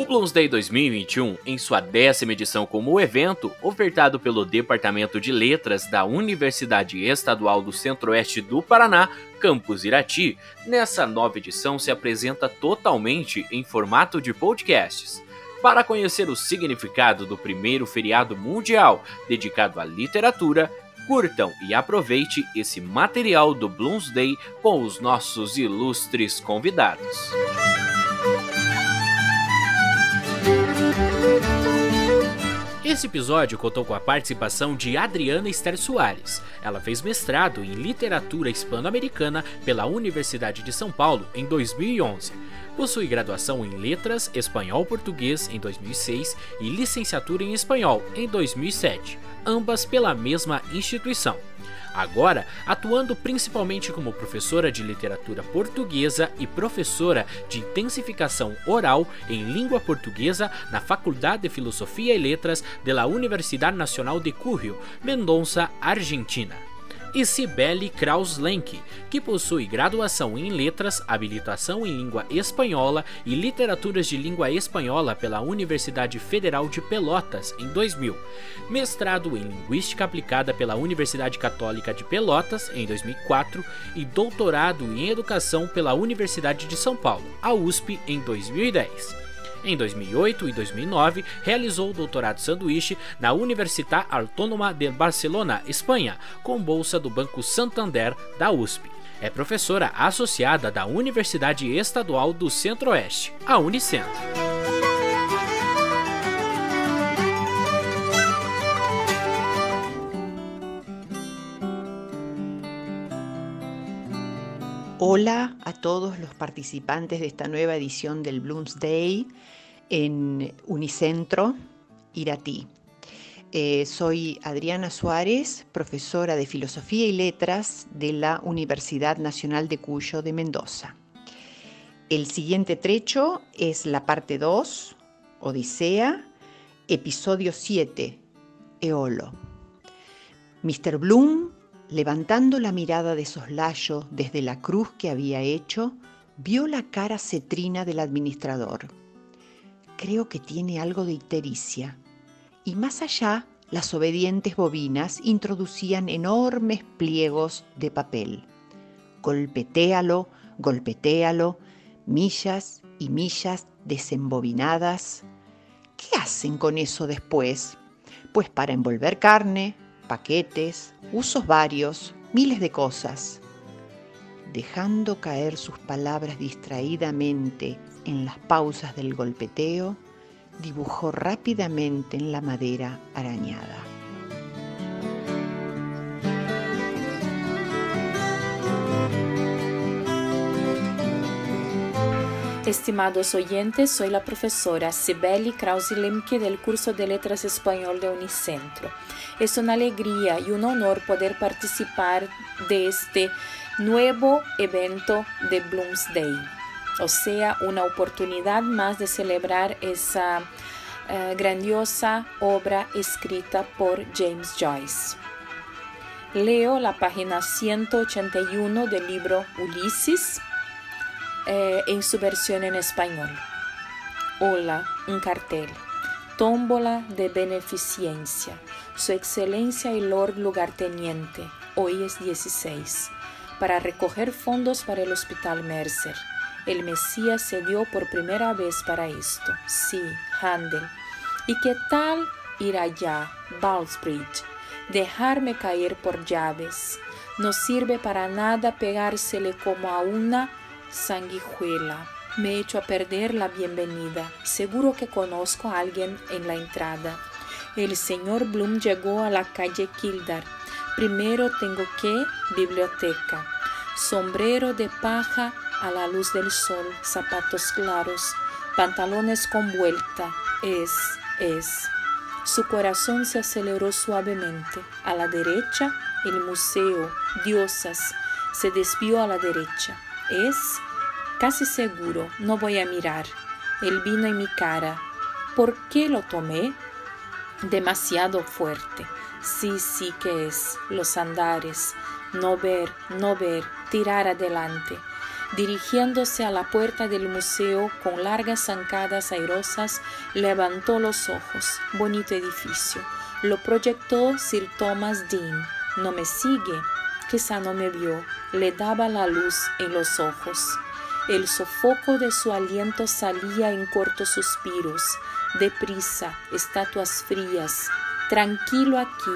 O Bloomsday 2021, em sua décima edição como evento, ofertado pelo Departamento de Letras da Universidade Estadual do Centro-Oeste do Paraná, Campus Irati, nessa nova edição se apresenta totalmente em formato de podcasts. Para conhecer o significado do primeiro feriado mundial dedicado à literatura, curtam e aproveite esse material do Bloomsday com os nossos ilustres convidados. Esse episódio contou com a participação de Adriana Esther Soares. Ela fez mestrado em Literatura Hispano-Americana pela Universidade de São Paulo em 2011. Possui graduação em Letras, Espanhol-Português em 2006 e licenciatura em Espanhol em 2007, ambas pela mesma instituição. Agora atuando principalmente como professora de literatura portuguesa e professora de intensificação oral em língua portuguesa na Faculdade de Filosofia e Letras da Universidade Nacional de Cuyo, Mendonça, Argentina e Cibele Kraus-Lenk, que possui graduação em Letras, habilitação em Língua Espanhola e Literaturas de Língua Espanhola pela Universidade Federal de Pelotas em 2000, mestrado em Linguística Aplicada pela Universidade Católica de Pelotas em 2004 e doutorado em Educação pela Universidade de São Paulo, a USP, em 2010. Em 2008 e 2009, realizou o doutorado sanduíche na Universitat Autònoma de Barcelona, Espanha, com bolsa do Banco Santander da USP. É professora associada da Universidade Estadual do Centro-Oeste, a Unicentro. Hola a todos los participantes de esta nueva edición del Bloomsday en Unicentro, Iratí. Eh, soy Adriana Suárez, profesora de Filosofía y Letras de la Universidad Nacional de Cuyo de Mendoza. El siguiente trecho es la parte 2, Odisea, episodio 7, Eolo. Mr. Bloom levantando la mirada de soslayo desde la cruz que había hecho, vio la cara cetrina del administrador. Creo que tiene algo de ictericia. Y más allá, las obedientes bobinas introducían enormes pliegos de papel. Golpetéalo, golpetéalo, millas y millas desembobinadas. ¿Qué hacen con eso después? Pues para envolver carne, paquetes, usos varios, miles de cosas. Dejando caer sus palabras distraídamente en las pausas del golpeteo, dibujó rápidamente en la madera arañada. Estimados oyentes, soy la profesora Sibeli Krause-Lemke del curso de Letras Español de Unicentro. Es una alegría y un honor poder participar de este nuevo evento de Bloomsday, o sea, una oportunidad más de celebrar esa uh, grandiosa obra escrita por James Joyce. Leo la página 181 del libro Ulises eh, en su versión en español. Hola, un cartel. Tómbola de beneficencia. Su excelencia y Lord lugarteniente, hoy es 16, para recoger fondos para el Hospital Mercer. El Mesías se dio por primera vez para esto. Sí, Handel. ¿Y qué tal ir allá, Ballsbridge? Dejarme caer por llaves. No sirve para nada pegársele como a una sanguijuela. Me he hecho a perder la bienvenida. Seguro que conozco a alguien en la entrada. El señor Bloom llegó a la calle Kildar. Primero tengo que biblioteca. Sombrero de paja a la luz del sol, zapatos claros, pantalones con vuelta. Es, es. Su corazón se aceleró suavemente. A la derecha, el museo, diosas. Se desvió a la derecha es casi seguro, no voy a mirar. El vino en mi cara. ¿Por qué lo tomé? Demasiado fuerte. Sí, sí que es. Los andares. No ver, no ver, tirar adelante. Dirigiéndose a la puerta del museo con largas zancadas airosas, levantó los ojos. Bonito edificio. Lo proyectó Sir Thomas Dean. No me sigue. Quizá no me vio. Le daba la luz en los ojos. El sofoco de su aliento salía en cortos suspiros. Deprisa, estatuas frías. Tranquilo aquí,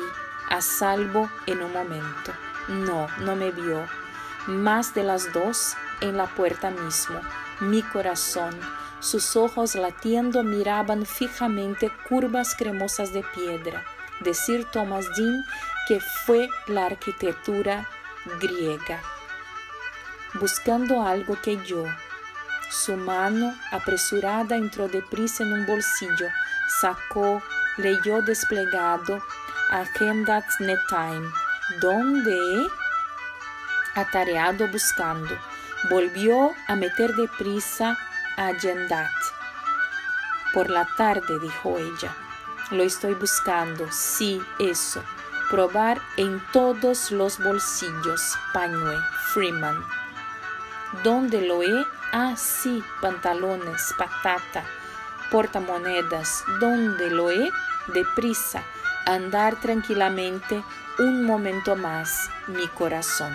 a salvo en un momento. No, no me vio. Más de las dos en la puerta mismo. Mi corazón, sus ojos latiendo miraban fijamente curvas cremosas de piedra. Decir Thomas Dean que fue la arquitectura griega. Buscando algo que yo. Su mano apresurada entró deprisa en un bolsillo, sacó, leyó desplegado Agendat Time. ¿Dónde? Atareado buscando. Volvió a meter deprisa Agendat. Por la tarde, dijo ella. Lo estoy buscando. Sí, eso. Probar en todos los bolsillos. Pañue, Freeman. ¿Dónde lo he? Ah, sí, pantalones, patata, portamonedas. ¿Dónde lo he? Deprisa andar tranquilamente un momento más mi corazón.